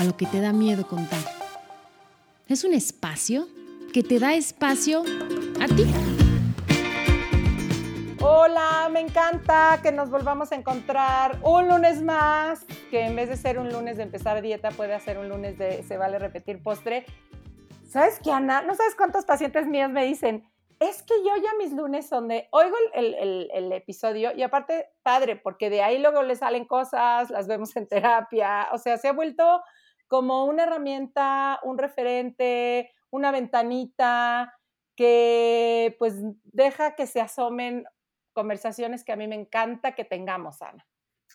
a lo que te da miedo contar. Es un espacio que te da espacio a ti. Hola, me encanta que nos volvamos a encontrar un lunes más, que en vez de ser un lunes de empezar dieta, puede ser un lunes de se vale repetir postre. ¿Sabes qué, Ana? No sabes cuántos pacientes míos me dicen, es que yo ya mis lunes son de, oigo el, episodio y aparte, padre, porque de ahí luego le salen cosas, las vemos en terapia, o sea, se ha vuelto como una herramienta, un referente, una ventanita que pues deja que se asomen conversaciones que a mí me encanta que tengamos, Ana.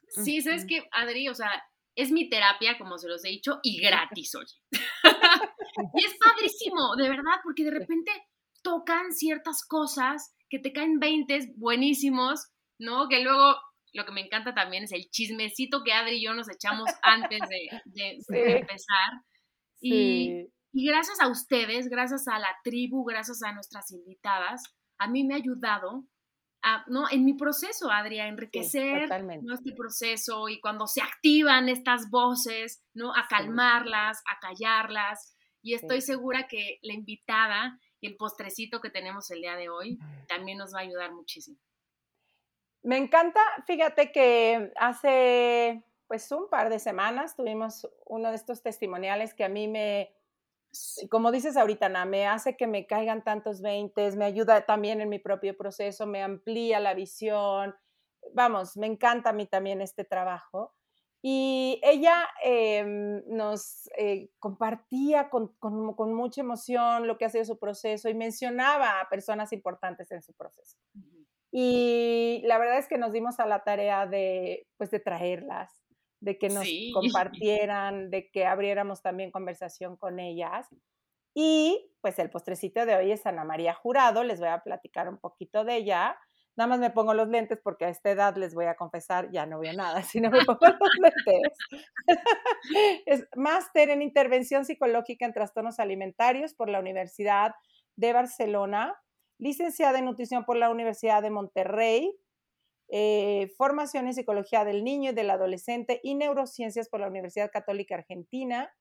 Sí, sabes que, Adri, o sea, es mi terapia, como se los he dicho, y gratis, oye. y es padrísimo, de verdad, porque de repente tocan ciertas cosas que te caen veintes buenísimos, ¿no? Que luego lo que me encanta también es el chismecito que Adri y yo nos echamos antes de, empezar. Y, y, gracias a ustedes, gracias a la tribu, gracias a nuestras invitadas, a mí me ha ayudado a, ¿no? en mi proceso, Adri, a enriquecer este proceso y cuando se activan estas voces, ¿no? a calmarlas, a callarlas. Y estoy segura que la invitada el postrecito que tenemos el día de hoy también nos va a ayudar muchísimo. Me encanta, fíjate que hace pues un par de semanas tuvimos uno de estos testimoniales que a mí me, como dices ahorita, Ana, me hace que me caigan tantos veintes, me ayuda también en mi propio proceso, me amplía la visión. Vamos, me encanta a mí también este trabajo. Y ella em, nos eh, compartía con, mucha emoción lo que ha sido su proceso y mencionaba a personas importantes en su proceso. Y la verdad es que nos dimos a la tarea de, pues, de traerlas, de que nos compartieran, de que abriéramos también conversación con ellas. Y pues el postrecito de hoy es Ana María Jurado, les voy a platicar un poquito de ella. Nada más me pongo los lentes porque a esta edad les voy a confesar, ya no veo nada, si no me pongo los lentes. es máster en intervención psicológica en trastornos alimentarios por la Universidad de Barcelona, licenciada en nutrición por la Universidad de Monterrey, eh, formación en psicología del niño y del adolescente y neurociencias por la Universidad Católica Argentina,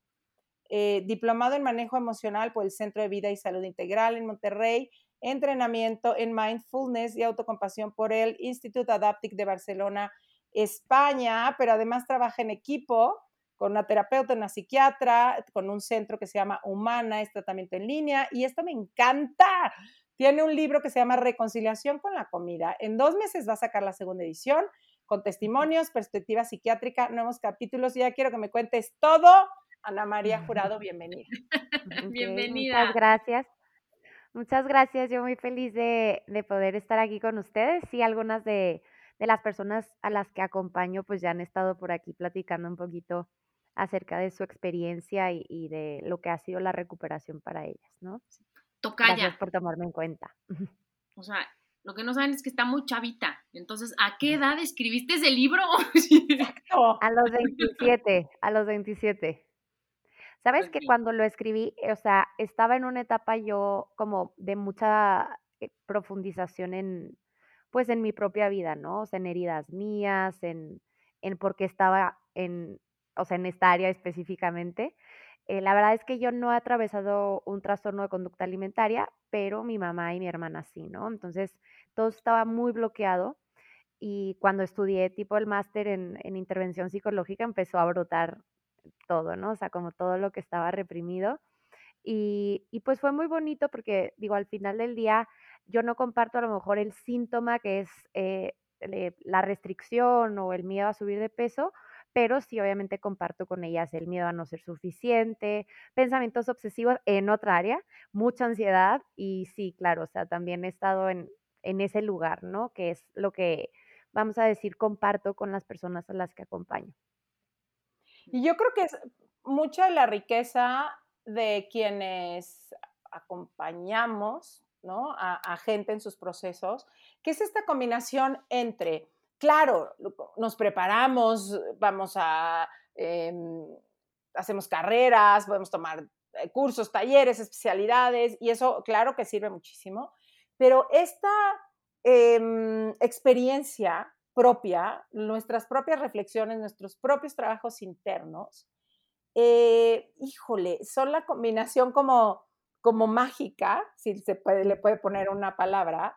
eh, diplomado en manejo emocional por el Centro de Vida y Salud Integral en Monterrey entrenamiento en mindfulness y autocompasión por el Instituto Adaptic de Barcelona, España, pero además trabaja en equipo con una terapeuta, una psiquiatra, con un centro que se llama Humana, es tratamiento en línea, y esto me encanta. Tiene un libro que se llama Reconciliación con la comida. En dos meses va a sacar la segunda edición con testimonios, perspectiva psiquiátrica, nuevos capítulos. Y ya quiero que me cuentes todo. Ana María Jurado, bienvenida. bienvenida. Muchas gracias. Muchas gracias, yo muy feliz de, poder estar aquí con ustedes. Sí, algunas de, las personas a las que acompaño pues ya han estado por aquí platicando un poquito acerca de su experiencia y, de lo que ha sido la recuperación para ellas, ¿no? Tocaya. Gracias por tomarme en cuenta. O sea, lo que no saben es que está muy chavita. Entonces, ¿a qué edad escribiste ese libro? a los 27, a los 27. Sabes que cuando lo escribí, o sea, estaba en una etapa yo como de mucha eh, profundización en, pues en mi propia vida, ¿no? O sea, en heridas mías, en, en por qué estaba en, o sea, en esta área específicamente. Eh, la verdad es que yo no he atravesado un trastorno de conducta alimentaria, pero mi mamá y mi hermana sí, ¿no? Entonces, todo estaba muy bloqueado y cuando estudié tipo el máster en, en intervención psicológica empezó a brotar todo, ¿no? O sea, como todo lo que estaba reprimido. Y, pues fue muy bonito porque, digo, al final del día yo no comparto a lo mejor el síntoma que es eh, la restricción o el miedo a subir de peso, pero sí obviamente comparto con ellas el miedo a no ser suficiente, pensamientos obsesivos en otra área, mucha ansiedad y sí, claro, o sea, también he estado en, en ese lugar, ¿no? Que es lo que, vamos a decir, comparto con las personas a las que acompaño. Y yo creo que es mucha de la riqueza de quienes acompañamos ¿no? a, gente en sus procesos, que es esta combinación entre, claro, nos preparamos, vamos a, em, hacemos carreras, podemos tomar eh, cursos, talleres, especialidades, y eso claro que sirve muchísimo, pero esta em, experiencia propia, nuestras propias reflexiones, nuestros propios trabajos internos, eh, híjole, son la combinación como, como mágica, si se puede, le puede poner una palabra,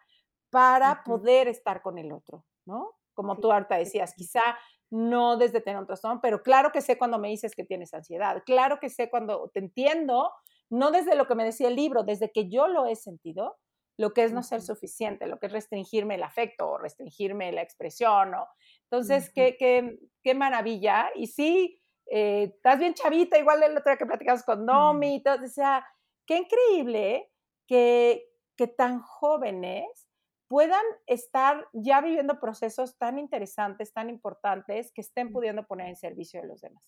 para poder estar con el otro, ¿no? Como tú ahorita decías, quizá no desde tener un trastorno, pero claro que sé cuando me dices que tienes ansiedad, claro que sé cuando te entiendo, no desde lo que me decía el libro, desde que yo lo he sentido, lo que es no ser suficiente, lo que es restringirme el afecto o restringirme la expresión. ¿no? Entonces, qué, qué, qué, maravilla. Y sí, eh, estás bien chavita, igual el otro día que platicamos con Nomi, y todo, o sea, qué increíble que, que tan jóvenes puedan estar ya viviendo procesos tan interesantes, tan importantes, que estén pudiendo poner en servicio de los demás.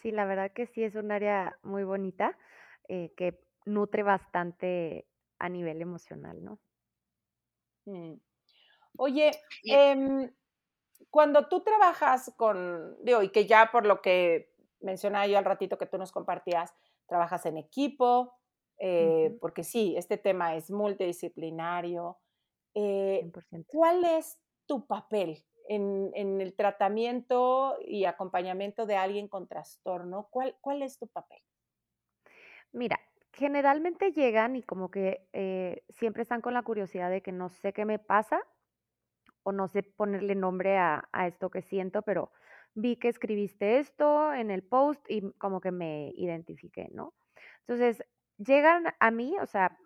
Sí, la verdad que sí es un área muy bonita eh, que nutre bastante a nivel emocional, ¿no? Mm. Oye, em, cuando tú trabajas con, digo, y que ya por lo que mencionaba yo al ratito que tú nos compartías, trabajas en equipo, eh, porque sí, este tema es multidisciplinario. Eh, ¿Cuál es tu papel en, en, el tratamiento y acompañamiento de alguien con trastorno? ¿Cuál, cuál es tu papel? Mira, generalmente llegan y como que eh, siempre están con la curiosidad de que no sé qué me pasa o no sé ponerle nombre a, esto que siento, pero vi que escribiste esto en el post y como que me identifiqué, ¿no? Entonces, llegan a mí, o sea,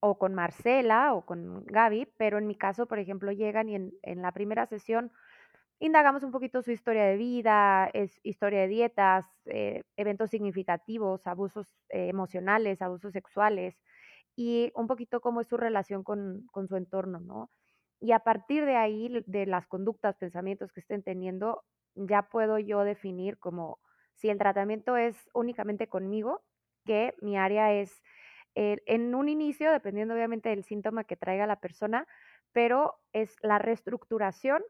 o con Marcela o con Gaby, pero en mi caso, por ejemplo, llegan y en, en la primera sesión Indagamos un poquito su historia de vida, es, historia de dietas, eh, eventos significativos, abusos eh, emocionales, abusos sexuales y un poquito cómo es su relación con, con, su entorno, ¿no? Y a partir de ahí, de las conductas, pensamientos que estén teniendo, ya puedo yo definir como si el tratamiento es únicamente conmigo, que mi área es eh, en un inicio, dependiendo obviamente del síntoma que traiga la persona, pero es la reestructuración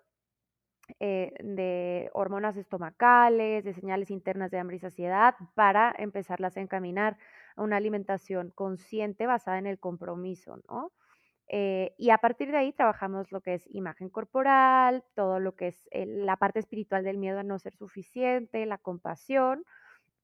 eh, de hormonas estomacales, de señales internas de hambre y saciedad, para empezarlas a encaminar a una alimentación consciente basada en el compromiso, ¿no? Eh, y a partir de ahí trabajamos lo que es imagen corporal, todo lo que es la parte espiritual del miedo a no ser suficiente, la compasión,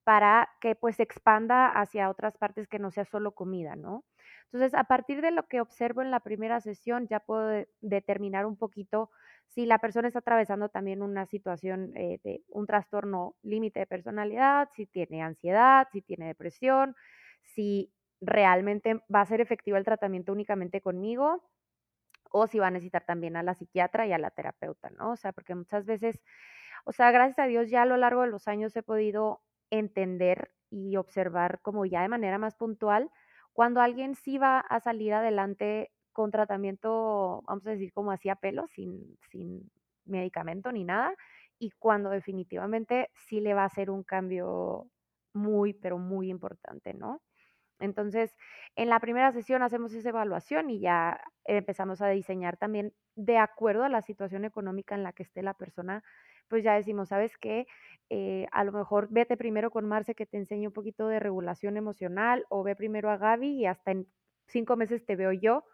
para que pues se expanda hacia otras partes que no sea solo comida, ¿no? Entonces, a partir de lo que observo en la primera sesión, ya puedo determinar un poquito si la persona está atravesando también una situación eh, de un trastorno límite de personalidad, si tiene ansiedad, si tiene depresión, si realmente va a ser efectivo el tratamiento únicamente conmigo o si va a necesitar también a la psiquiatra y a la terapeuta, ¿no? O sea, porque muchas veces, o sea, gracias a Dios ya a lo largo de los años he podido entender y observar como ya de manera más puntual cuando alguien sí va a salir adelante con tratamiento, vamos a decir, como hacía pelo, sin, sin medicamento ni nada, y cuando definitivamente sí le va a hacer un cambio muy, pero muy importante, ¿no? Entonces, en la primera sesión hacemos esa evaluación y ya empezamos a diseñar también de acuerdo a la situación económica en la que esté la persona, pues ya decimos, ¿sabes qué? Eh, a lo mejor vete primero con Marce que te enseñe un poquito de regulación emocional o ve primero a Gaby y hasta en cinco meses te veo yo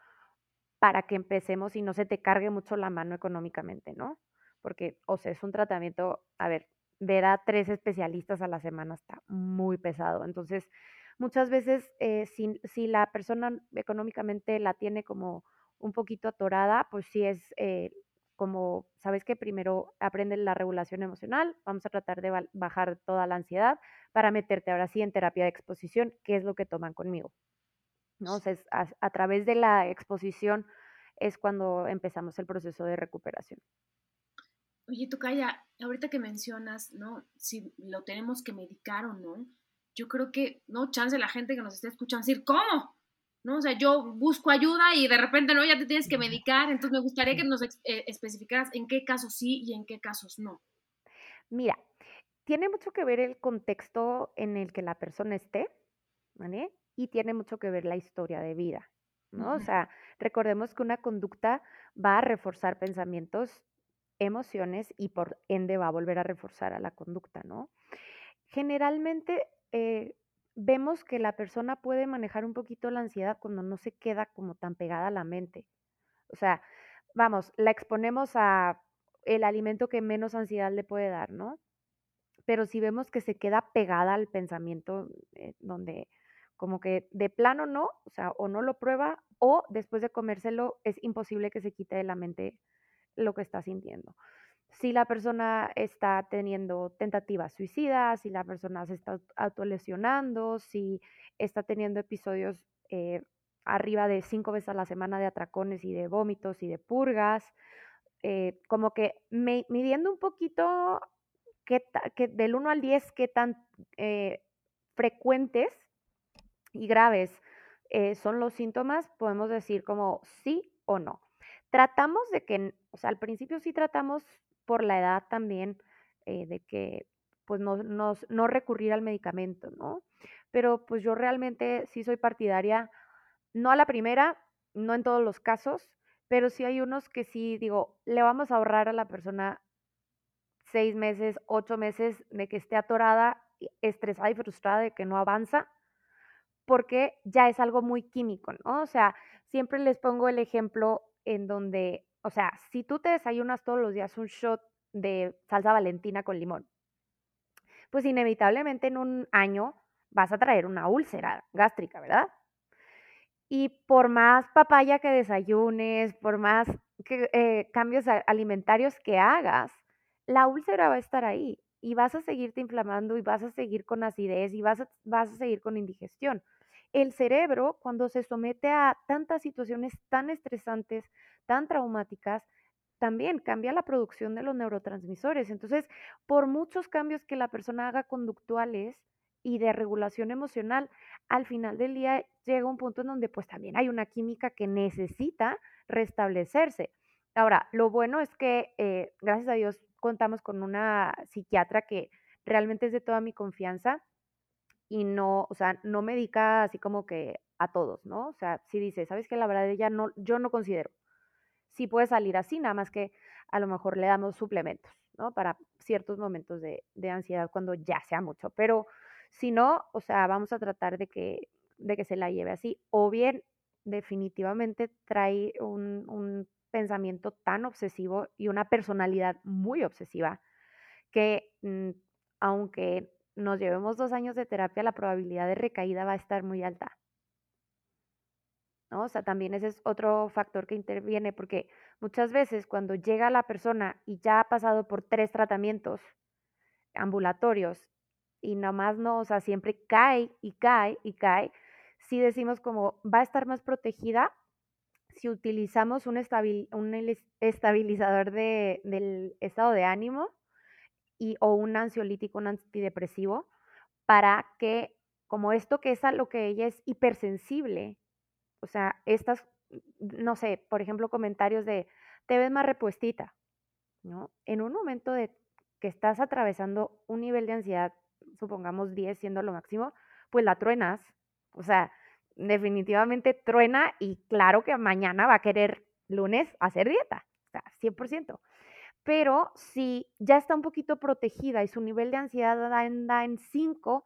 para que empecemos y no se te cargue mucho la mano económicamente, ¿no? Porque, o sea, es un tratamiento, a ver, ver a tres especialistas a la semana está muy pesado. Entonces, muchas veces, eh, si, si, la persona económicamente la tiene como un poquito atorada, pues sí es eh, como, ¿sabes que Primero aprende la regulación emocional, vamos a tratar de bajar toda la ansiedad para meterte ahora sí en terapia de exposición, que es lo que toman conmigo. ¿no? a, través de la exposición es cuando empezamos el proceso de recuperación. Oye, Tocaya, ahorita que mencionas, ¿no? Si lo tenemos que medicar o no, yo creo que, no, chance la gente que nos esté escuchando decir, ¿cómo? ¿No? O sea, yo busco ayuda y de repente, no, ya te tienes que medicar, entonces me gustaría que nos eh, especificaras en qué casos sí y en qué casos no. Mira, tiene mucho que ver el contexto en el que la persona esté, ¿vale? Y tiene mucho que ver la historia de vida, ¿no? O sea, recordemos que una conducta va a reforzar pensamientos, emociones y por ende va a volver a reforzar a la conducta, ¿no? Generalmente eh, vemos que la persona puede manejar un poquito la ansiedad cuando no se queda como tan pegada a la mente. O sea, vamos, la exponemos a el alimento que menos ansiedad le puede dar, ¿no? Pero si vemos que se queda pegada al pensamiento, eh, donde como que de plano no, o sea, o no lo prueba, o después de comérselo es imposible que se quite de la mente lo que está sintiendo si la persona está teniendo tentativas suicidas, si la persona se está autolesionando, si está teniendo episodios eh, arriba de cinco veces a la semana de atracones y de vómitos y de purgas, eh, como que midiendo un poquito que del 1 al 10 qué tan eh, frecuentes y graves son los síntomas, podemos decir como sí o no. Tratamos de que, o sea, al principio sí tratamos por la edad también eh, de que pues no, no, recurrir al medicamento, ¿no? Pero pues yo realmente sí soy partidaria, no a la primera, no en todos los casos, pero sí hay unos que sí digo, le vamos a ahorrar a la persona seis meses, ocho meses de que esté atorada, estresada y frustrada de que no avanza, porque ya es algo muy químico, ¿no? O sea, siempre les pongo el ejemplo en donde o sea, si tú te desayunas todos los días un shot de salsa valentina con limón, pues inevitablemente en un año vas a traer una úlcera gástrica, ¿verdad? Y por más papaya que desayunes, por más eh, cambios alimentarios que hagas, la úlcera va a estar ahí y vas a seguirte inflamando y vas a seguir con acidez y vas vas a seguir con indigestión. El cerebro, cuando se somete a tantas situaciones tan estresantes, tan traumáticas, también cambia la producción de los neurotransmisores. Entonces, por muchos cambios que la persona haga conductuales y de regulación emocional, al final del día llega un punto en donde pues también hay una química que necesita restablecerse. Ahora, lo bueno es que, eh, gracias a Dios, contamos con una psiquiatra que realmente es de toda mi confianza y no, o sea, no medica así como que a todos, ¿no? O sea, si dice, ¿sabes qué? La verdad, ella no, yo no considero sí puede salir así, nada más que a lo mejor le damos suplementos, ¿no? Para ciertos momentos de, ansiedad cuando ya sea mucho. Pero si no, o sea, vamos a tratar de que, de que se la lleve así. O bien, definitivamente trae un, pensamiento tan obsesivo y una personalidad muy obsesiva que mm, aunque nos llevemos dos años de terapia, la probabilidad de recaída va a estar muy alta. ¿No? O sea, también ese es otro factor que interviene porque muchas veces cuando llega la persona y ya ha pasado por tres tratamientos ambulatorios y nomás no, o sea, siempre cae y cae y cae, si decimos como va a estar más protegida si utilizamos un, un estabilizador de, del estado de ánimo y, o un ansiolítico, un antidepresivo, para que, como esto que es a lo que ella es hipersensible, o sea, estas, no sé, por ejemplo, comentarios de, te ves más repuestita, ¿no? En un momento de que estás atravesando un nivel de ansiedad, supongamos 10 siendo lo máximo, pues la truenas. O sea, definitivamente truena y claro que mañana va a querer lunes hacer dieta, o sea, 100%. Pero si ya está un poquito protegida y su nivel de ansiedad anda en 5,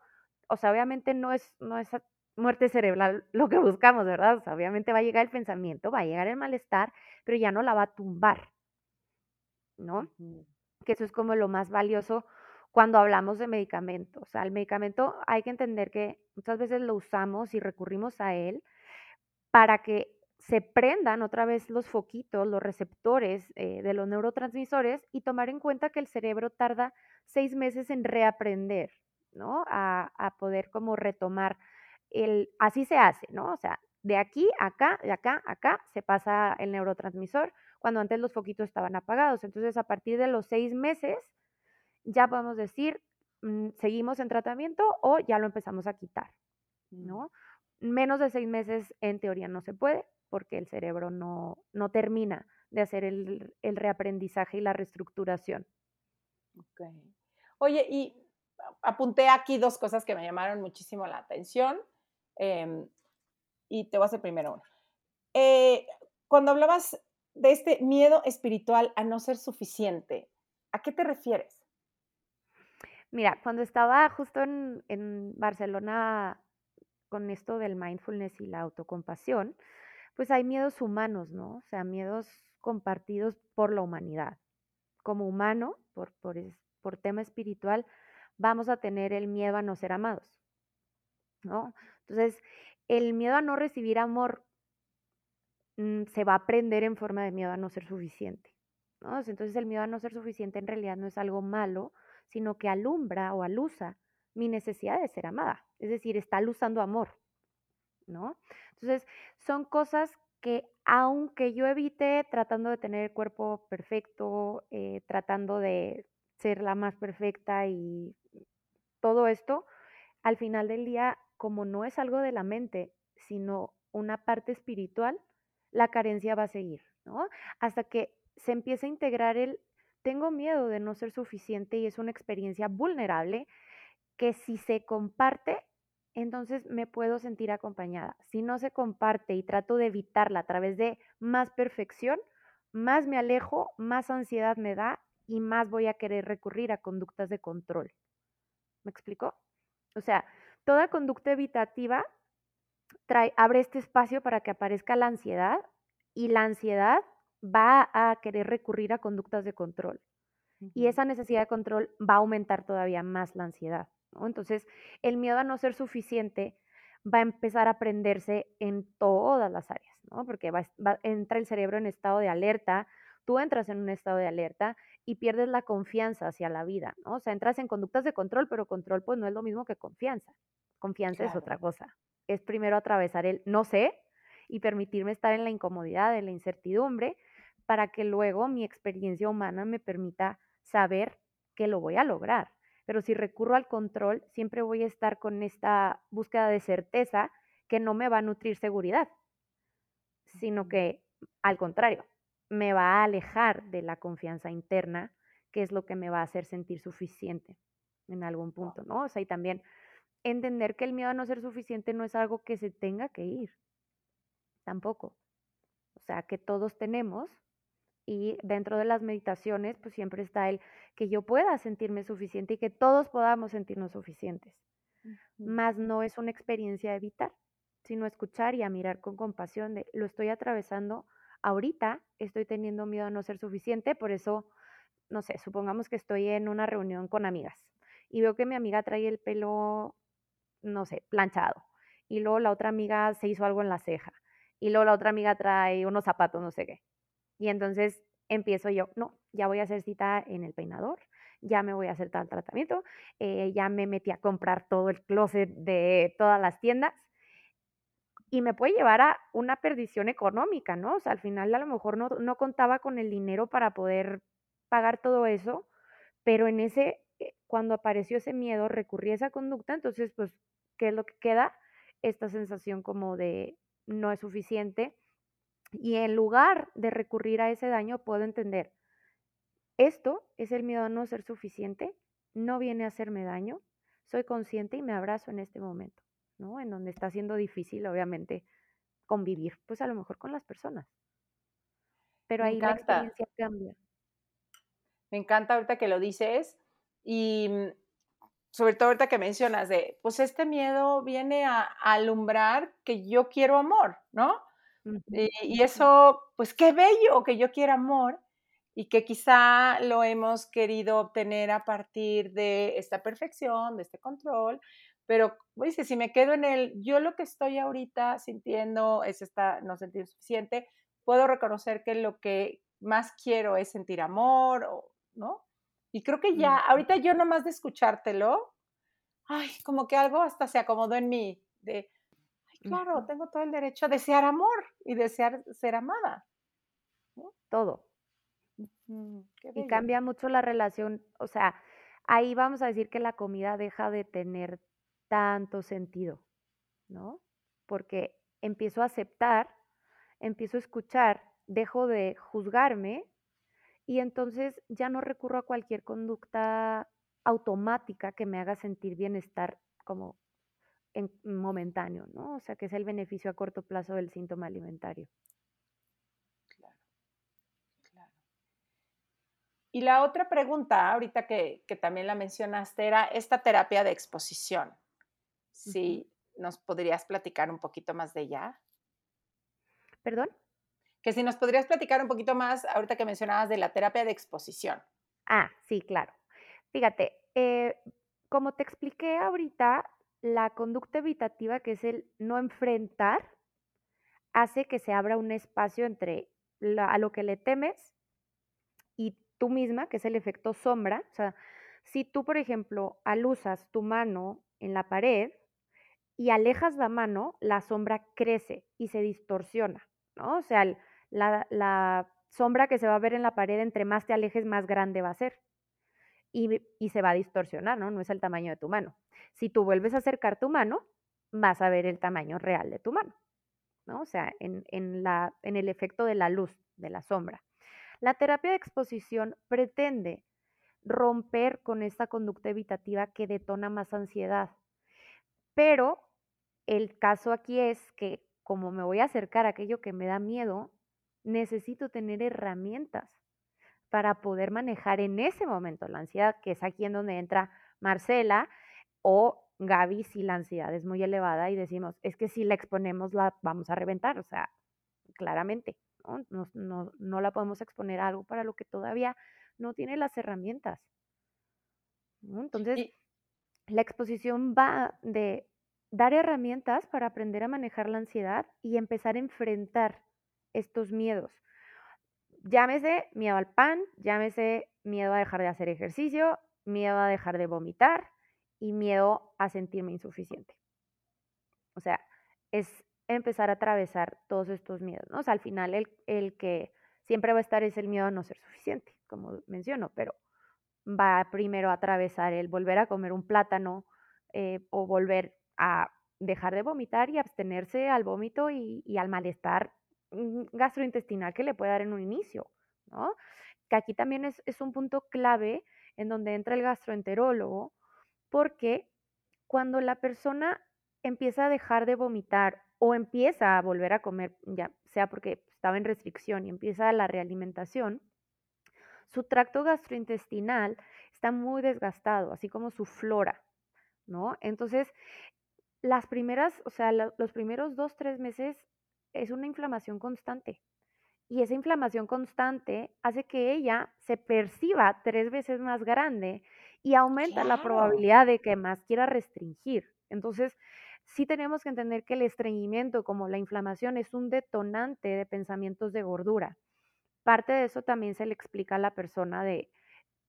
o sea, obviamente no es, no es muerte cerebral lo que buscamos, ¿verdad? obviamente va a llegar el pensamiento, va a llegar el malestar, pero ya no la va a tumbar, ¿no? Que eso es como lo más valioso cuando hablamos de medicamento. O sea, el medicamento hay que entender que muchas veces lo usamos y recurrimos a él para que se prendan otra vez los foquitos, los receptores eh, de los neurotransmisores y tomar en cuenta que el cerebro tarda seis meses en reaprender, ¿no? A, a poder como retomar así se hace, ¿no? O sea, de aquí a acá, de acá a acá, se pasa el neurotransmisor cuando antes los foquitos estaban apagados. Entonces, a partir de los seis meses, ya podemos decir, mm, seguimos en tratamiento o ya lo empezamos a quitar, mm. ¿no? Menos de seis meses, en teoría, no se puede porque el cerebro no, no termina de hacer el, el reaprendizaje y la reestructuración. Oye, y apunté aquí dos cosas que me llamaron muchísimo la atención em, y te voy a hacer primero una. Eh, cuando hablabas de este miedo espiritual a no ser suficiente, ¿a qué te refieres? Mira, cuando estaba justo en, en Barcelona con esto del mindfulness y la autocompasión, pues hay miedos humanos, ¿no? O sea, miedos compartidos por la humanidad. Como humano, por, por, por tema espiritual, vamos a tener el miedo a no ser amados, ¿no? Entonces, el miedo a no recibir amor mm, se va a aprender en forma de miedo a no ser suficiente, ¿no? Entonces, el miedo a no ser suficiente en realidad no es algo malo, sino que alumbra o alusa mi necesidad de ser amada, es decir, está alusando amor, ¿no? Entonces, son cosas que aunque yo evite tratando de tener el cuerpo perfecto, eh, tratando de ser la más perfecta y todo esto, al final del día, como no es algo de la mente, sino una parte espiritual, la carencia va a seguir, ¿no? Hasta que se empiece a integrar el, tengo miedo de no ser suficiente y es una experiencia vulnerable que si se comparte, entonces me puedo sentir acompañada. Si no se comparte y trato de evitarla a través de más perfección, más me alejo, más ansiedad me da y más voy a querer recurrir a conductas de control. ¿Me explico? O sea, toda conducta evitativa trae, abre este espacio para que aparezca la ansiedad y la ansiedad va a querer recurrir a conductas de control. Y esa necesidad de control va a aumentar todavía más la ansiedad. Entonces, el miedo a no ser suficiente va a empezar a aprenderse en todas las áreas, ¿no? Porque va, entra el cerebro en estado de alerta, tú entras en un estado de alerta y pierdes la confianza hacia la vida, ¿no? O sea, entras en conductas de control, pero control pues no es lo mismo que confianza. Confianza es otra cosa. Es primero atravesar el no sé y permitirme estar en la incomodidad, en la incertidumbre, para que luego mi experiencia humana me permita saber que lo voy a lograr. Pero si recurro al control, siempre voy a estar con esta búsqueda de certeza que no me va a nutrir seguridad, sino que al contrario, me va a alejar de la confianza interna, que es lo que me va a hacer sentir suficiente en algún punto, ¿no? O sea, y también entender que el miedo a no ser suficiente no es algo que se tenga que ir, tampoco. O sea, que todos tenemos y dentro de las meditaciones, pues siempre está el que yo pueda sentirme suficiente y que todos podamos sentirnos suficientes. Más no es una experiencia de evitar, sino escuchar y a mirar con compasión de lo estoy atravesando ahorita estoy teniendo miedo a no ser suficiente, por eso, no sé, supongamos que estoy en una reunión con amigas y veo que mi amiga trae el pelo, no sé, planchado, y luego la otra amiga se hizo algo en la ceja, y luego la otra amiga trae unos zapatos, no sé qué. Y entonces empiezo yo, no, ya voy a hacer cita en el peinador, ya me voy a hacer tal tratamiento, eh, ya me metí a comprar todo el closet de todas las tiendas y me puede llevar a una perdición económica, ¿no? O sea, al final a lo mejor no, no contaba con el dinero para poder pagar todo eso, pero en ese, cuando apareció ese miedo, recurrí a esa conducta, entonces, pues, ¿qué es lo que queda? Esta sensación como de no es suficiente. Y en lugar de recurrir a ese daño, puedo entender, esto es el miedo a no ser suficiente, no viene a hacerme daño, soy consciente y me abrazo en este momento. En donde está siendo difícil, obviamente, convivir, pues a lo mejor con las personas. Pero ahí la experiencia cambia. Me encanta ahorita que lo dices y mm, sobre todo ahorita que mencionas de, pues este miedo viene a, alumbrar que yo quiero amor, ¿no? y, y, eso, pues qué bello que yo quiera amor y que quizá lo hemos querido obtener a partir de esta perfección, de este control, pero dice, si me quedo en el, yo lo que estoy ahorita sintiendo es esta, no sentir suficiente, puedo reconocer que lo que más quiero es sentir amor, ¿no? Y creo que ya, ahorita yo nomás de escuchártelo, ay, como que algo hasta se acomodó en mí, de, ay, claro, tengo todo el derecho a desear amor y desear ser amada. Todo. y cambia mucho la relación, o sea, ahí vamos a decir que la comida deja de tener tanto sentido, ¿no? Porque empiezo a aceptar, empiezo a escuchar, dejo de juzgarme y entonces ya no recurro a cualquier conducta automática que me haga sentir bienestar como en momentáneo, ¿no? O sea, que es el beneficio a corto plazo del síntoma alimentario. Claro, claro. Y la otra pregunta, ahorita que, también la mencionaste, era esta terapia de exposición. Si nos podrías platicar un poquito más de ella. ¿Perdón? Que si nos podrías platicar un poquito más, ahorita que mencionabas de la terapia de exposición. Ah, sí, claro. Fíjate, eh, como te expliqué ahorita, la conducta evitativa, que es el no enfrentar, hace que se abra un espacio entre a lo que le temes y tú misma, que es el efecto sombra. O sea, si tú, por ejemplo, alusas tu mano en la pared y alejas la mano, la sombra crece y se distorsiona, ¿no? O sea, la, sombra que se va a ver en la pared, entre más te alejes, más grande va a ser y, se va a distorsionar, ¿no? No es el tamaño de tu mano. Si tú vuelves a acercar tu mano, vas a ver el tamaño real de tu mano, ¿no? O sea, en, en, la, en el efecto de la luz, de la sombra. La terapia de exposición pretende romper con esta conducta evitativa que detona más ansiedad. Pero el caso aquí es que como me voy a acercar a aquello que me da miedo, necesito tener herramientas para poder manejar en ese momento la ansiedad, que es aquí en donde entra Marcela o Gaby si la ansiedad es muy elevada y decimos, es que si la exponemos la vamos a reventar, o sea, claramente, ¿no? No, la podemos exponer a algo para lo que todavía no tiene las herramientas. Entonces, la exposición va de dar herramientas para aprender a manejar la ansiedad y empezar a enfrentar estos miedos llámese miedo al pan, llámese miedo a dejar de hacer ejercicio, miedo a dejar de vomitar y miedo a sentirme insuficiente. O sea, es empezar a atravesar todos estos miedos. O sea, al final el, el que siempre va a estar es el miedo a no ser suficiente, como menciono, pero va primero a atravesar el volver a comer un plátano eh, o volver a dejar de vomitar y abstenerse al vómito y al malestar gastrointestinal que le puede dar en un inicio, ¿no? Que aquí también es, un punto clave en donde entra el gastroenterólogo, porque cuando la persona empieza a dejar de vomitar o empieza a volver a comer, ya sea porque estaba en restricción y empieza la realimentación, su tracto gastrointestinal está muy desgastado, así como su flora, ¿no? Entonces, las primeras, o sea, los primeros dos, tres meses es una inflamación constante. Y esa inflamación constante hace que ella se perciba tres veces más grande y aumenta la probabilidad de que más quiera restringir. Entonces, sí tenemos que entender que el estreñimiento, como la inflamación, es un detonante de pensamientos de gordura. Parte de eso también se le explica a la persona de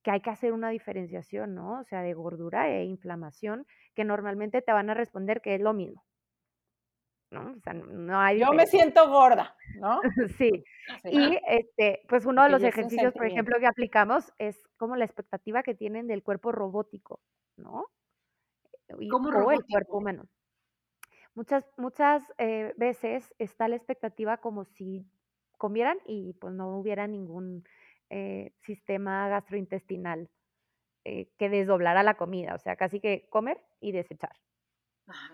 que hay que hacer una diferenciación, ¿no? O sea, de gordura e inflamación, que normalmente te van a responder que es lo mismo. ¿No? O sea, no hay Yo me siento gorda, ¿no? sí. Y este, pues uno de los ejercicios, por ejemplo, que aplicamos es como la expectativa que tienen del cuerpo robótico, ¿no? ¿Cómo o el cuerpo humano. Muchas, muchas eh, veces está la expectativa como si comieran y pues no hubiera ningún eh, sistema gastrointestinal eh, que desdoblara la comida, o sea, casi que comer y desechar,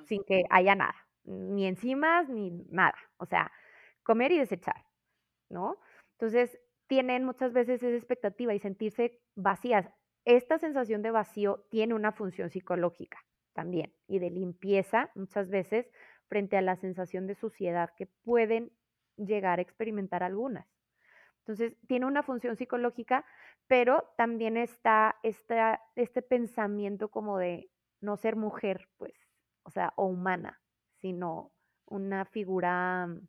sin que haya nada ni enzimas, ni nada. O sea, comer y desechar, ¿no? Entonces, tienen muchas veces esa expectativa y sentirse vacías. Esta sensación de vacío tiene una función psicológica también y de limpieza muchas veces frente a la sensación de suciedad que pueden llegar a experimentar algunas. Entonces, tiene una función psicológica, pero también está este pensamiento como de no ser mujer, pues, o sea, o humana, sino una figura, mm,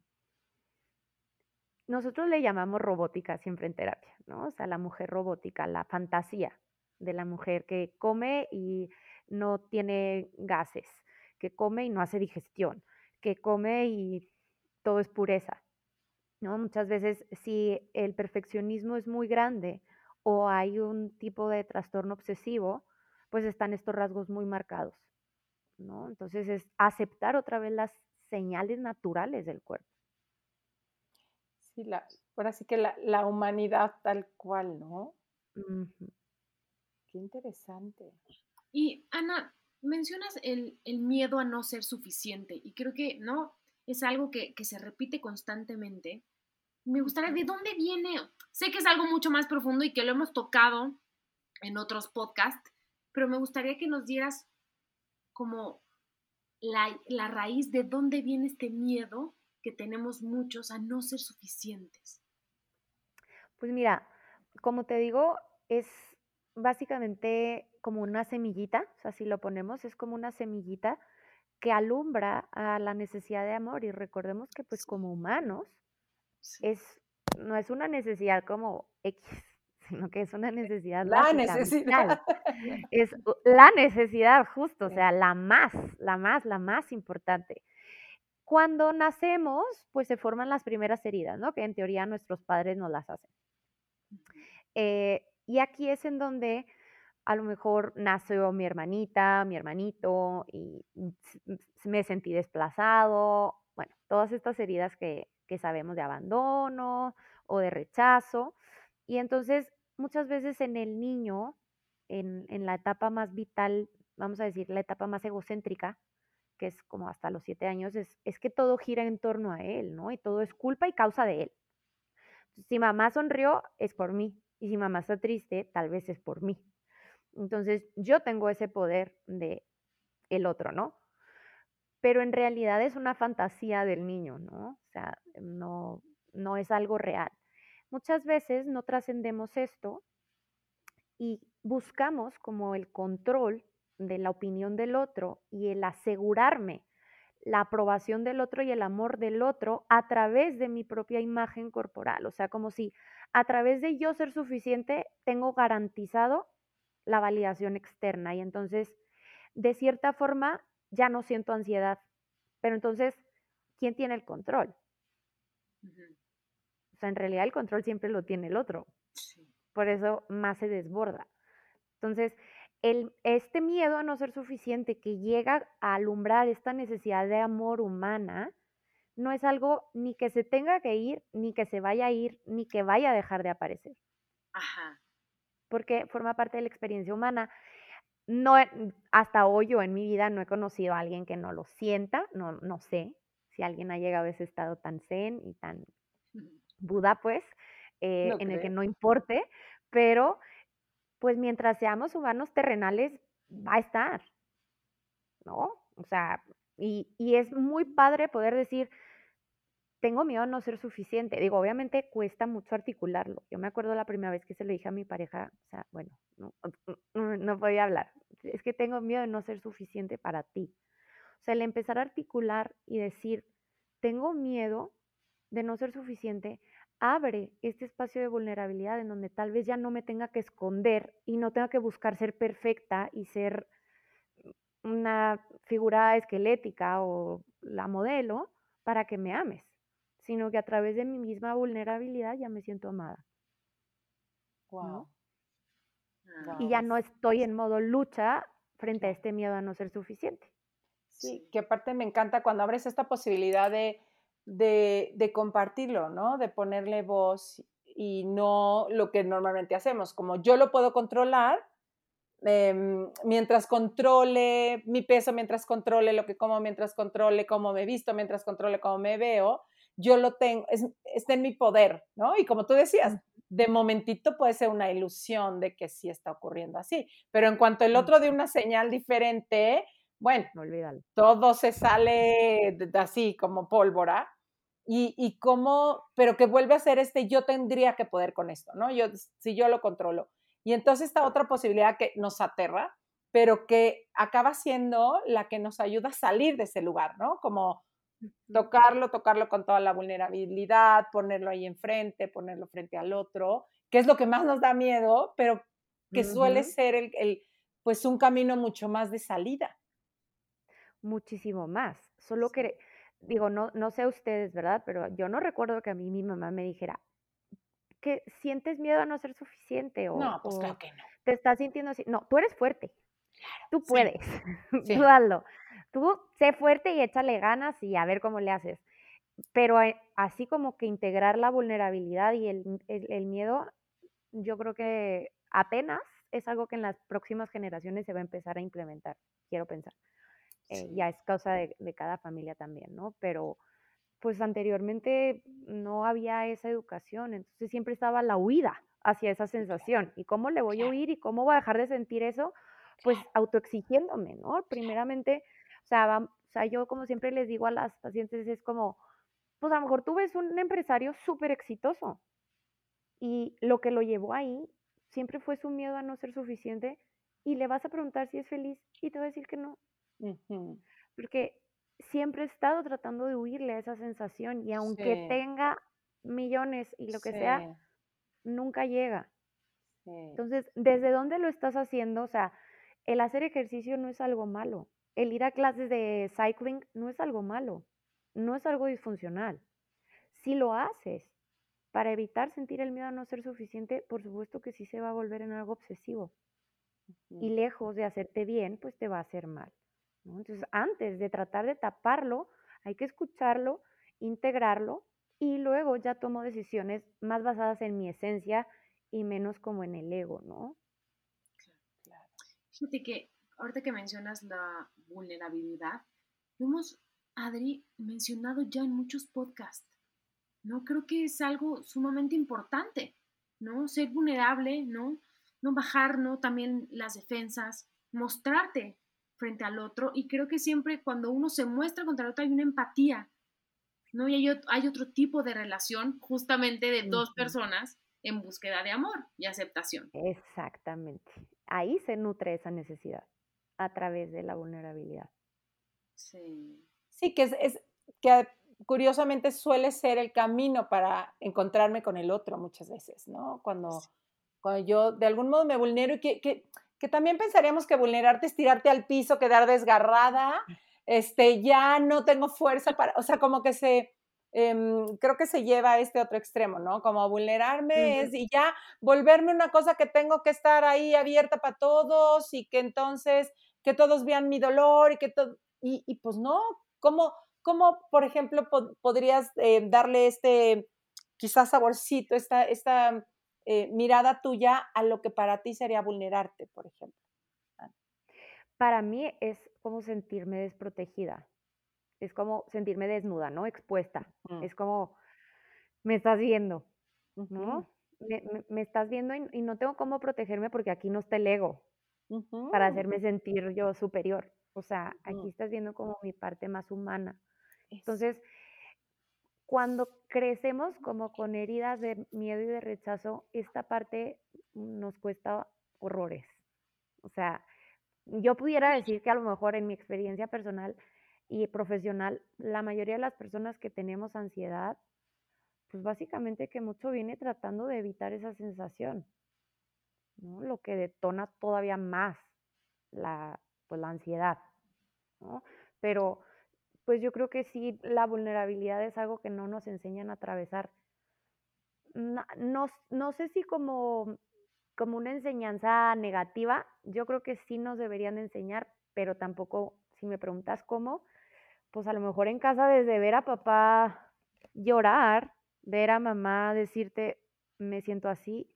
nosotros le llamamos robótica siempre en terapia, ¿no? O sea, la mujer robótica, la fantasía de la mujer que come y no tiene gases, que come y no hace digestión, que come y todo es pureza, ¿no? Muchas veces si el perfeccionismo es muy grande o hay un tipo de trastorno obsesivo, pues están estos rasgos muy marcados. ¿No? Entonces es aceptar otra vez las señales naturales del cuerpo. Sí, la, ahora sí que la, humanidad tal cual, ¿no? Qué interesante. Y Ana, mencionas el, miedo a no ser suficiente y creo que, ¿no? Es algo que, que se repite constantemente. Me gustaría, ¿de dónde viene? Sé que es algo mucho más profundo y que lo hemos tocado en otros podcasts, pero me gustaría que nos dieras como la, la raíz de dónde viene este miedo que tenemos muchos a no ser suficientes. Pues mira, como te digo, es básicamente como una semillita, o sea, si lo ponemos, es como una semillita que alumbra a la necesidad de amor y recordemos que pues como humanos es no es una necesidad como X, sino que es una necesidad la necesidad es la necesidad justo, o sea, la más, la más, la más importante. Cuando nacemos, pues se forman las primeras heridas, ¿no? Que en teoría nuestros padres nos las hacen. Eh, y aquí es en donde a lo mejor nació mi hermanita, mi hermanito, y me sentí desplazado. Bueno, todas estas heridas que, que sabemos de abandono o de rechazo. Y entonces, muchas veces en el niño, en, en la etapa más vital, vamos a decir, la etapa más egocéntrica, que es como hasta los siete años, es, es, que todo gira en torno a él, ¿no? Y todo es culpa y causa de él. Si mamá sonrió, es por mí. Y si mamá está triste, tal vez es por mí. Entonces, yo tengo ese poder de el otro, ¿no? Pero en realidad es una fantasía del niño, ¿no? O sea, no, no es algo real. Muchas veces no trascendemos esto y buscamos como el control de la opinión del otro y el asegurarme la aprobación del otro y el amor del otro a través de mi propia imagen corporal. O sea, como si a través de yo ser suficiente tengo garantizado la validación externa y entonces, de cierta forma, ya no siento ansiedad. Pero entonces, ¿quién tiene el control? Sea, en realidad el control siempre lo tiene el otro. Por eso más se desborda. Entonces, el, este miedo a no ser suficiente que llega a alumbrar esta necesidad de amor humana, no es algo ni que se tenga que ir, ni que se vaya a ir, ni que vaya a dejar de aparecer. Ajá. Porque forma parte de la experiencia humana. No, hasta hoy yo en mi vida no he conocido a alguien que no lo sienta, no, no sé si alguien ha llegado a ese estado tan zen y tan Buda, pues, eh, en el que no importe, pero pues mientras seamos humanos terrenales, va a estar, ¿no? O sea, y, y, es muy padre poder decir, tengo miedo a no ser suficiente. Digo, obviamente cuesta mucho articularlo. Yo me acuerdo la primera vez que se lo dije a mi pareja, o sea, bueno, no, no, podía hablar. Es que tengo miedo de no ser suficiente para ti. O sea, el empezar a articular y decir, tengo miedo de no ser suficiente, abre este espacio de vulnerabilidad en donde tal vez ya no me tenga que esconder y no tenga que buscar ser perfecta y ser una figura esquelética o la modelo para que me ames, sino que a través de mi misma vulnerabilidad ya me siento amada. Wow. Y ya no estoy en modo lucha frente a este miedo a no ser suficiente. Sí, que aparte me encanta cuando abres esta posibilidad de de, compartirlo, ¿no? De ponerle voz y no lo que normalmente hacemos. Como yo lo puedo controlar, em, mientras controle mi peso, mientras controle lo que como, mientras controle cómo me visto, mientras controle cómo me veo, yo lo tengo, es, está en mi poder, ¿no? Y como tú decías, de momentito puede ser una ilusión de que sí está ocurriendo así, pero en cuanto el otro de una señal diferente, bueno, no todo se sale así como pólvora y, y cómo, pero que vuelve a ser este, yo tendría que poder con esto, ¿no? Yo, si yo lo controlo. Y entonces esta otra posibilidad que nos aterra, pero que acaba siendo la que nos ayuda a salir de ese lugar, ¿no? Como tocarlo, tocarlo con toda la vulnerabilidad, ponerlo ahí enfrente, ponerlo frente al otro, que es lo que más nos da miedo, pero que suele ser el, el, pues un camino mucho más de salida. Muchísimo más. Solo que digo, no, no sé ustedes, ¿verdad? Pero yo no recuerdo que a mí mi mamá me dijera que sientes miedo a no ser suficiente o, no, pues claro que no. te estás sintiendo así. No, tú eres fuerte. tú puedes. tú hazlo. Tú sé fuerte y échale ganas y a ver cómo le haces. Pero eh, así como que integrar la vulnerabilidad y el, el, el miedo, yo creo que apenas es algo que en las próximas generaciones se va a empezar a implementar, quiero pensar. Eh, ya es causa de, de, cada familia también, ¿no? Pero pues anteriormente no había esa educación, entonces siempre estaba la huida hacia esa sensación. ¿Y cómo le voy a huir y cómo voy a dejar de sentir eso? Pues autoexigiéndome, ¿no? Primeramente, o sea, o sea, yo como siempre les digo a las pacientes, es como, pues a lo mejor tú ves un empresario súper exitoso y lo que lo llevó ahí siempre fue su miedo a no ser suficiente y le vas a preguntar si es feliz y te va a decir que no. Porque siempre he estado tratando de huirle a esa sensación y aunque tenga millones y lo que sea, nunca llega. Entonces, ¿desde dónde lo estás haciendo? O sea, el hacer ejercicio no es algo malo. El ir a clases de cycling no es algo malo. No es algo disfuncional. Si lo haces para evitar sentir el miedo a no ser suficiente, por supuesto que sí se va a volver en algo obsesivo. Y lejos de hacerte bien, pues te va a hacer mal. Entonces, antes de tratar de taparlo, hay que escucharlo, integrarlo y luego ya tomo decisiones más basadas en mi esencia y menos como en el ego, ¿no? Claro. Fíjate que ahorita que mencionas la vulnerabilidad, hemos, Adri, mencionado ya en muchos podcasts, ¿no? Creo que es algo sumamente importante, ¿no? Ser vulnerable, ¿no? No bajar, ¿no? También las defensas, mostrarte frente al otro y creo que siempre cuando uno se muestra contra el otro hay una empatía, ¿no? Y hay, otro tipo de relación justamente de dos personas en búsqueda de amor y aceptación. Exactamente. Ahí se nutre esa necesidad a través de la vulnerabilidad. Sí. Sí, que es, que curiosamente suele ser el camino para encontrarme con el otro muchas veces, ¿no? Cuando, cuando yo de algún modo me vulnero y que, que, que también pensaríamos que vulnerarte es tirarte al piso, quedar desgarrada, este, ya no tengo fuerza para, o sea, como que se, em, creo que se lleva a este otro extremo, ¿no? Como vulnerarme es y ya volverme una cosa que tengo que estar ahí abierta para todos y que entonces, que todos vean mi dolor y que todo, y, y, pues no, ¿cómo, cómo por ejemplo, podrías eh, darle este, quizás saborcito, esta, esta eh, mirada tuya a lo que para ti sería vulnerarte, por ejemplo? Para mí es como sentirme desprotegida, es como sentirme desnuda, ¿no? Expuesta. Es como, me estás viendo, ¿no? me, estás viendo y, no tengo cómo protegerme porque aquí no está el ego para hacerme sentir yo superior. O sea, aquí estás viendo como mi parte más humana. Entonces, cuando crecemos como con heridas de miedo y de rechazo, esta parte nos cuesta horrores. O sea, yo pudiera decir que a lo mejor en mi experiencia personal y profesional, la mayoría de las personas que tenemos ansiedad, pues básicamente que mucho viene tratando de evitar esa sensación, ¿no? Lo que detona todavía más la, pues, la ansiedad, ¿no? Pero pues yo creo que sí, la vulnerabilidad es algo que no nos enseñan a atravesar. No, no, sé si como como una enseñanza negativa, yo creo que sí nos deberían enseñar, pero tampoco, si me preguntas cómo, pues a lo mejor en casa desde ver a papá llorar, ver a mamá decirte, me siento así,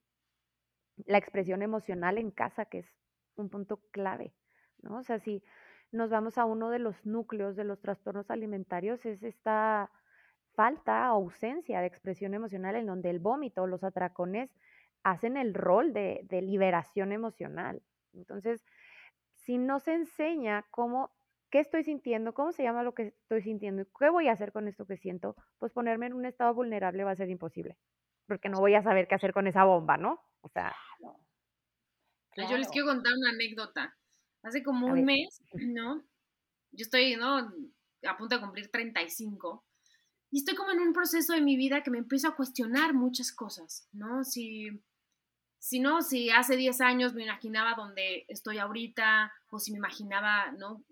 la expresión emocional en casa, que es un punto clave, ¿no? O sea, si nos vamos a uno de los núcleos de los trastornos alimentarios, es esta falta o ausencia de expresión emocional en donde el vómito, los atracones, hacen el rol de, liberación emocional. Entonces, si no se enseña cómo, qué estoy sintiendo, cómo se llama lo que estoy sintiendo y qué voy a hacer con esto que siento, pues ponerme en un estado vulnerable va a ser imposible, porque no voy a saber qué hacer con esa bomba, ¿no? O sea... Yo les quiero contar una anécdota. Hace como un mes, ¿no? Yo estoy, ¿no? A punto de cumplir 35 y estoy como en un proceso de mi vida que me empiezo a cuestionar muchas cosas, ¿no? Si si no, si hace 10 años me imaginaba donde estoy ahorita, o si me imaginaba, ¿no?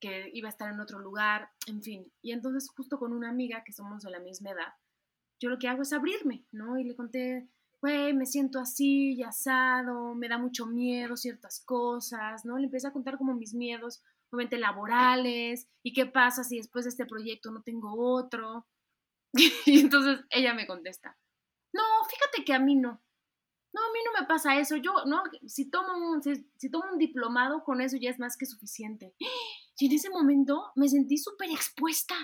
Que iba a estar en otro lugar, en fin. Y entonces, justo con una amiga que somos de la misma edad, yo lo que hago es abrirme, ¿no? Y le conté, güey, me siento así, y asado, me da mucho miedo ciertas cosas, ¿no? Le empecé a contar como mis miedos, obviamente laborales, y qué pasa si después de este proyecto no tengo otro. y entonces ella me contesta, no, fíjate que a mí no No, a mí no me pasa eso. Yo, no, si tomo un, si, tomo un diplomado, con eso ya es más que suficiente. Y en ese momento me sentí súper expuesta.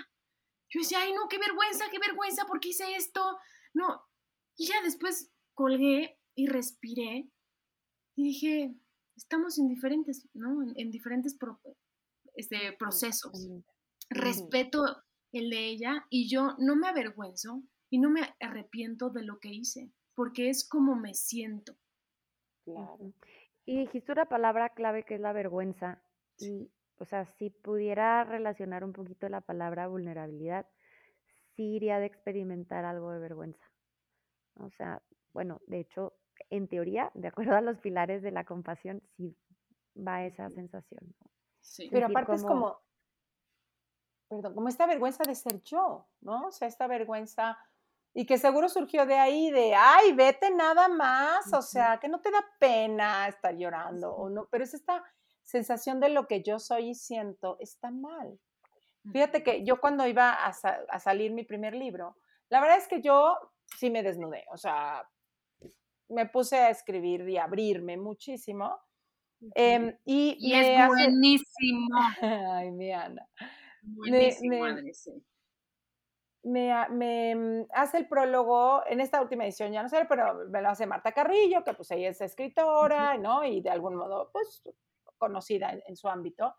Yo decía, ay, no, qué vergüenza, qué vergüenza, ¿por qué hice esto? No. Y ya después colgué y respiré y dije, estamos en diferentes, ¿no? En, diferentes este, procesos. Respeto el de ella y yo no me avergüenzo y no me arrepiento de lo que hice, porque es como me siento. Claro. Y dijiste una palabra clave que es la vergüenza. Y, o sea, si pudiera relacionar un poquito la palabra vulnerabilidad, sí iría de experimentar algo de vergüenza. O sea, bueno, de hecho, en teoría, de acuerdo a los pilares de la compasión, sí va esa sensación. Sí. Pero aparte es como, perdón, como esta vergüenza de ser yo, ¿no? O sea, esta vergüenza y que seguro surgió de ahí, de, ay, vete nada más, o sea, que no te da pena estar llorando, o no, pero es esta sensación de lo que yo soy y siento, está mal. Fíjate que yo cuando iba a, a salir mi primer libro, la verdad es que yo sí me desnudé, o sea, me puse a escribir y abrirme muchísimo. Em, y, es buenísimo. Ay, mi Ana. Buenísimo, me, me, mm, hace el prólogo, en esta última edición ya no sé, pero me lo hace Marta Carrillo, que pues ella es escritora, ¿no? Y de algún modo, pues, conocida en, su ámbito.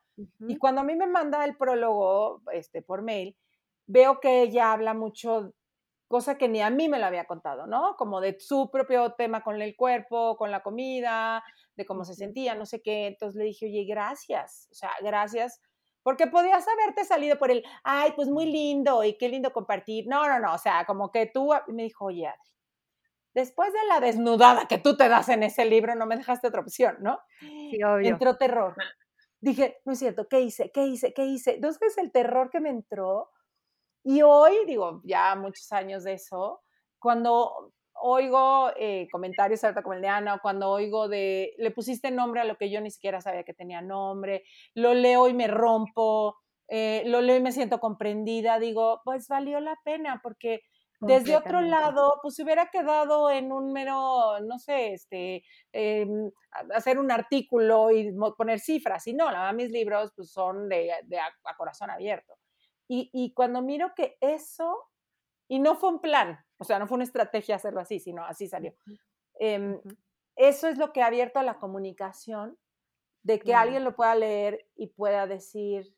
Y cuando a mí me manda el prólogo este, por mail, veo que ella habla mucho cosa que ni a mí me lo había contado, ¿no? Como de su propio tema con el cuerpo, con la comida, de cómo se sentía, no sé qué. Entonces le dije, oye, gracias, o sea, gracias, porque podías haberte salido por el, ay, pues muy lindo y qué lindo compartir. No, no, no, o sea, como que tú, me dijo, oye, después de la desnudada que tú te das en ese libro, no me dejaste otra opción, ¿no? Sí, obvio. Entró terror. Dije, no es cierto, ¿qué hice? ¿Qué hice? ¿Qué hice? Entonces el terror que me entró y hoy, digo, ya muchos años de eso, cuando oigo eh, comentarios ahorita como el de Ana, o cuando oigo de, le pusiste nombre a lo que yo ni siquiera sabía que tenía nombre, lo leo y me rompo, eh, lo leo y me siento comprendida, digo, pues valió la pena, porque desde otro lado, pues se hubiera quedado en un mero, no sé, este, em, hacer un artículo y poner cifras, y no, la verdad mis libros pues son de, de a corazón abierto. Y, cuando miro que eso, y no fue un plan, o sea, no fue una estrategia hacerlo así, sino así salió. Em, eso es lo que ha abierto a la comunicación, de que alguien lo pueda leer y pueda decir,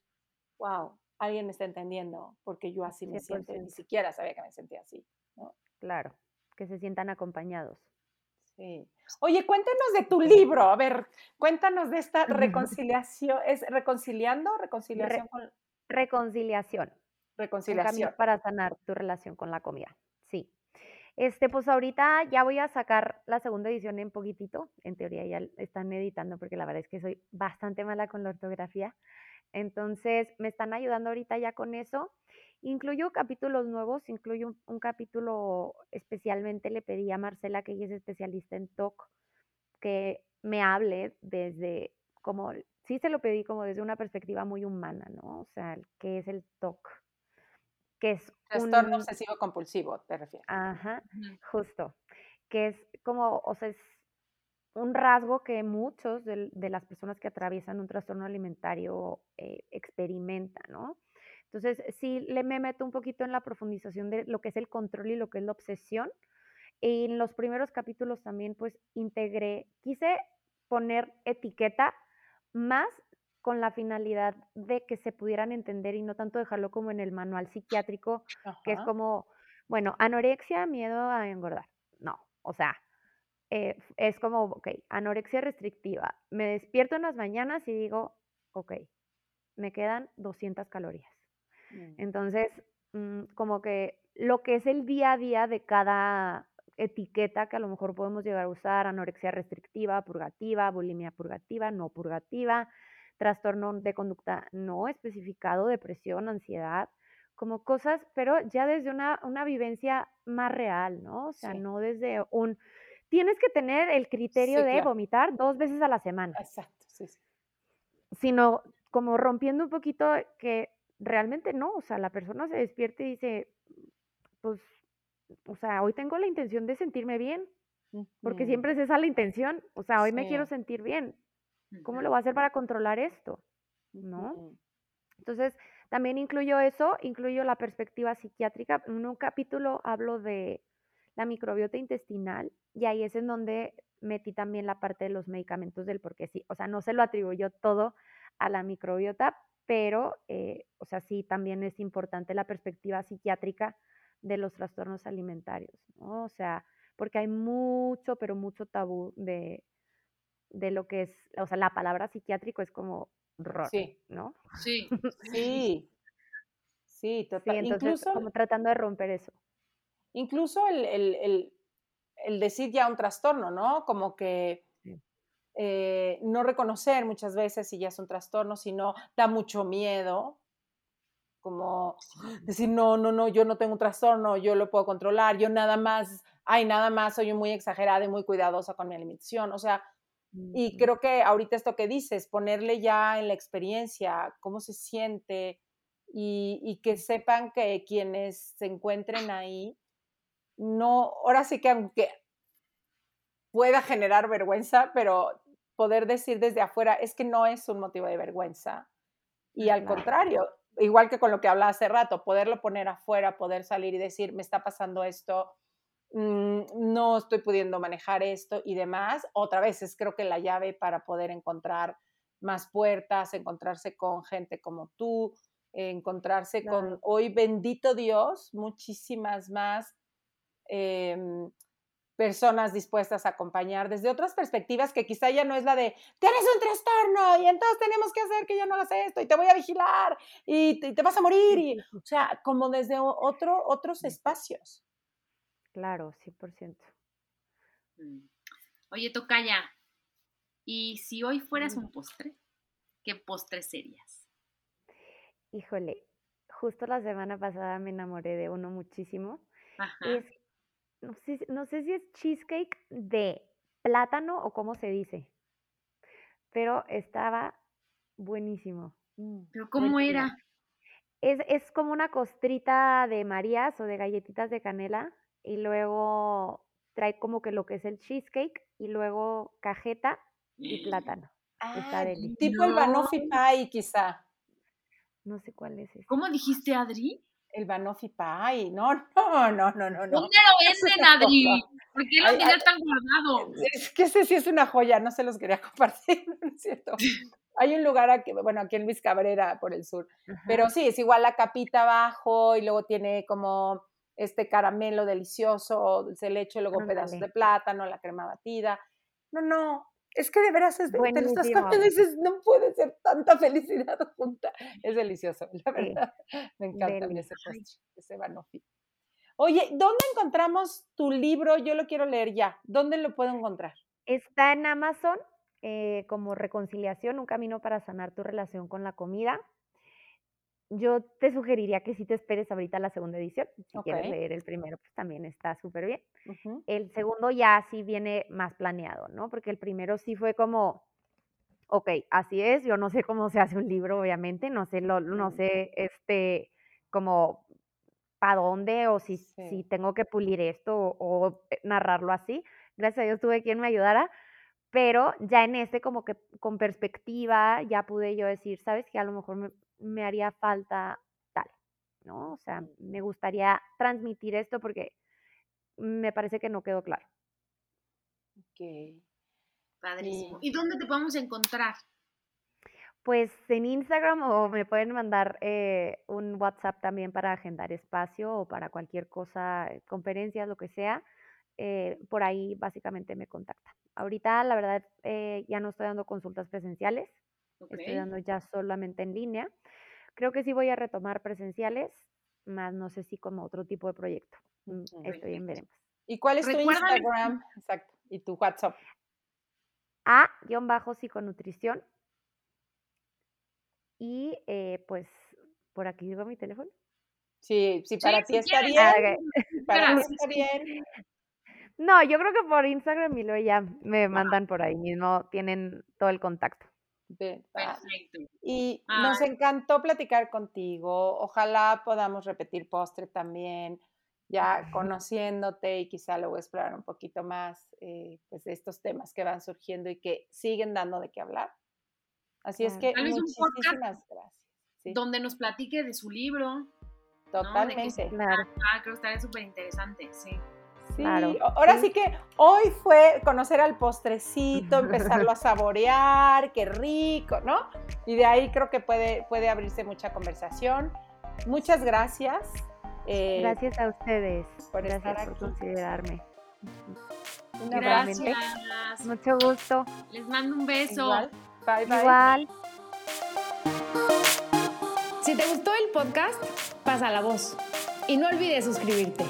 wow, alguien me está entendiendo, porque yo así me siento, ni siquiera sabía que me sentía así. Claro, que se sientan acompañados. Sí. Oye, cuéntanos de tu libro, a ver, cuéntanos de esta reconciliación, ¿es reconciliando? ¿Reconciliación con...? Reconciliación. Reconciliación. para sanar tu relación con la comida. Sí. Este, pues ahorita ya voy a sacar la segunda edición en poquitito. En teoría ya están editando porque la verdad es que soy bastante mala con la ortografía. Entonces me están ayudando ahorita ya con eso. Incluyo capítulos nuevos, incluyo un, capítulo especialmente, le pedí a Marcela, que ella es especialista en TOC, que me hable desde como sí se lo pedí como desde una perspectiva muy humana, ¿no? O sea, ¿qué es el TOC? Que es Trastorno obsesivo compulsivo, te refieres. Ajá, justo. Que es como, o sea, es un rasgo que muchos de, las personas que atraviesan un trastorno alimentario eh, experimentan, ¿no? Entonces, sí le me meto un poquito en la profundización de lo que es el control y lo que es la obsesión. Y en los primeros capítulos también, pues, integré, quise poner etiqueta más con la finalidad de que se pudieran entender y no tanto dejarlo como en el manual psiquiátrico, que es como, bueno, anorexia, miedo a engordar. No, o sea, eh, es como, ok, anorexia restrictiva. Me despierto en las mañanas y digo, ok, me quedan 200 calorías. Mm. Entonces, mm, como que lo que es el día a día de cada etiqueta que a lo mejor podemos llegar a usar, anorexia restrictiva, purgativa, bulimia purgativa, no purgativa, trastorno de conducta no especificado, depresión, ansiedad, como cosas, pero ya desde una, una vivencia más real, ¿no? O sea, no desde un... Tienes que tener el criterio de vomitar dos veces a la semana. Exacto, sí, sí. Sino como rompiendo un poquito que realmente no, o sea, la persona se despierta y dice, pues o sea, hoy tengo la intención de sentirme bien, porque siempre es esa la intención. O sea, hoy me quiero sentir bien. ¿Cómo lo voy a hacer para controlar esto? ¿No? Entonces, también incluyo eso, incluyo la perspectiva psiquiátrica. En un capítulo hablo de la microbiota intestinal y ahí es en donde metí también la parte de los medicamentos del porque sí. O sea, no se lo atribuyo todo a la microbiota, pero, eh, o sea, sí, también es importante la perspectiva psiquiátrica de los trastornos alimentarios, ¿no? O sea, porque hay mucho, pero mucho tabú de, de lo que es, o sea, la palabra psiquiátrico es como rock, sí. ¿no? Sí, sí. Sí, total. incluso, como tratando de romper eso. Incluso el, el, el, decir ya un trastorno, ¿no? Como que eh, no reconocer muchas veces si ya es un trastorno, sino da mucho miedo, como decir, no, no, no, yo no tengo un trastorno, yo lo puedo controlar, yo nada más, ay, nada más, soy muy exagerada y muy cuidadosa con mi alimentación, o sea, y creo que ahorita esto que dices, ponerle ya en la experiencia cómo se siente y, y que sepan que quienes se encuentren ahí, no, ahora sí que aunque pueda generar vergüenza, pero poder decir desde afuera es que no es un motivo de vergüenza. Y al contrario, igual que con lo que hablaba hace rato, poderlo poner afuera, poder salir y decir, me está pasando esto, mm, no estoy pudiendo manejar esto y demás. Otra vez es creo que la llave para poder encontrar más puertas, encontrarse con gente como tú, encontrarse con hoy, bendito Dios, muchísimas más em, personas dispuestas a acompañar desde otras perspectivas que quizá ya no es la de, tienes un trastorno y entonces tenemos que hacer que ya no hagas esto y te voy a vigilar y te, vas a morir. Y, o sea, como desde otro, otros espacios. Claro, 100%. Mm. Oye, Tocaya, ¿y si hoy fueras un postre? ¿Qué postre serías? Híjole, justo la semana pasada me enamoré de uno muchísimo. Ajá no sé, si es cheesecake de plátano o cómo se dice, pero estaba buenísimo. Mm, ¿Pero cómo era? Es, es, como una costrita de Marías o de galletitas de canela y luego trae como que lo que es el cheesecake y luego cajeta y plátano. Está ah, tipo el banoffee pie quizá. No sé cuál es ese. ¿Cómo dijiste, Adri? El banoffee pie. No, no, no, no, no. ¿Dónde lo venden, Adri? ¿Por qué lo tienes tan guardado? Es que ese sí es una joya, no se los quería compartir, ¿no es cierto? Hay un lugar aquí, bueno, aquí en Luis Cabrera, por el sur, pero sí, es igual la capita abajo y luego tiene como este caramelo delicioso, se le echa luego pedazos de plátano, la crema batida. No, no, es que de veras es de, te lo estás comiendo y dices, no puede ser tanta felicidad junta. Es delicioso, la verdad. Me encanta ese postre, ese banoffee. Oye, ¿dónde encontramos tu libro? Yo lo quiero leer ya. ¿Dónde lo puedo encontrar? Está en Amazon eh, como Reconciliación, un camino para sanar tu relación con la comida yo te sugeriría que si te esperes ahorita la segunda edición. Si quieres leer el primero, pues también está súper bien. El segundo ya sí viene más planeado, ¿no? Porque el primero sí fue como, ok, así es, yo no sé cómo se hace un libro, obviamente, no sé, lo, no sé, este, como para dónde o si, si tengo que pulir esto o, o, eh, narrarlo así. Gracias a Dios tuve quien me ayudara, pero ya en este como que con perspectiva ya pude yo decir, sabes que a lo mejor me, haría falta tal, ¿no? O sea, me gustaría transmitir esto porque me parece que no quedó claro. Ok. Padrísimo. ¿Y dónde te podemos encontrar? Pues en Instagram o me pueden mandar eh, un WhatsApp también para agendar espacio o para cualquier cosa, eh, conferencias, lo que sea. Eh, por ahí básicamente me contactan. Ahorita, la verdad, ya no estoy dando consultas presenciales, estoy dando ya solamente en línea. Creo que sí voy a retomar presenciales, más no sé si como otro tipo de proyecto. Mm, estoy en veremos. ¿Y cuál es tu Instagram? Exacto. ¿Y tu WhatsApp? A-psiconutrición. Y eh, pues por aquí digo mi teléfono. Sí, sí, para ti está bien. Para ti está bien. No, yo creo que por Instagram y luego ya me mandan por ahí mismo, tienen todo el contacto. Perfecto. Y nos encantó platicar contigo. Ojalá podamos repetir postre también. ya conociéndote y quizá luego explorar un poquito más eh, pues de estos temas que van surgiendo y que siguen dando de qué hablar. Así es que muchísimas gracias. Donde nos platique de su libro. Totalmente. Claro. Ah, creo que estaría súper interesante, sí. Sí, ahora sí. que hoy fue conocer al postrecito, empezarlo a saborear, qué rico, ¿no? Y de ahí creo que puede, puede abrirse mucha conversación. Muchas gracias. Eh, gracias a ustedes. Por gracias por considerarme. Gracias. Mucho gusto. Les mando un beso. Bye, bye. Igual. Si te gustó el podcast, pasa la voz. Y no olvides suscribirte.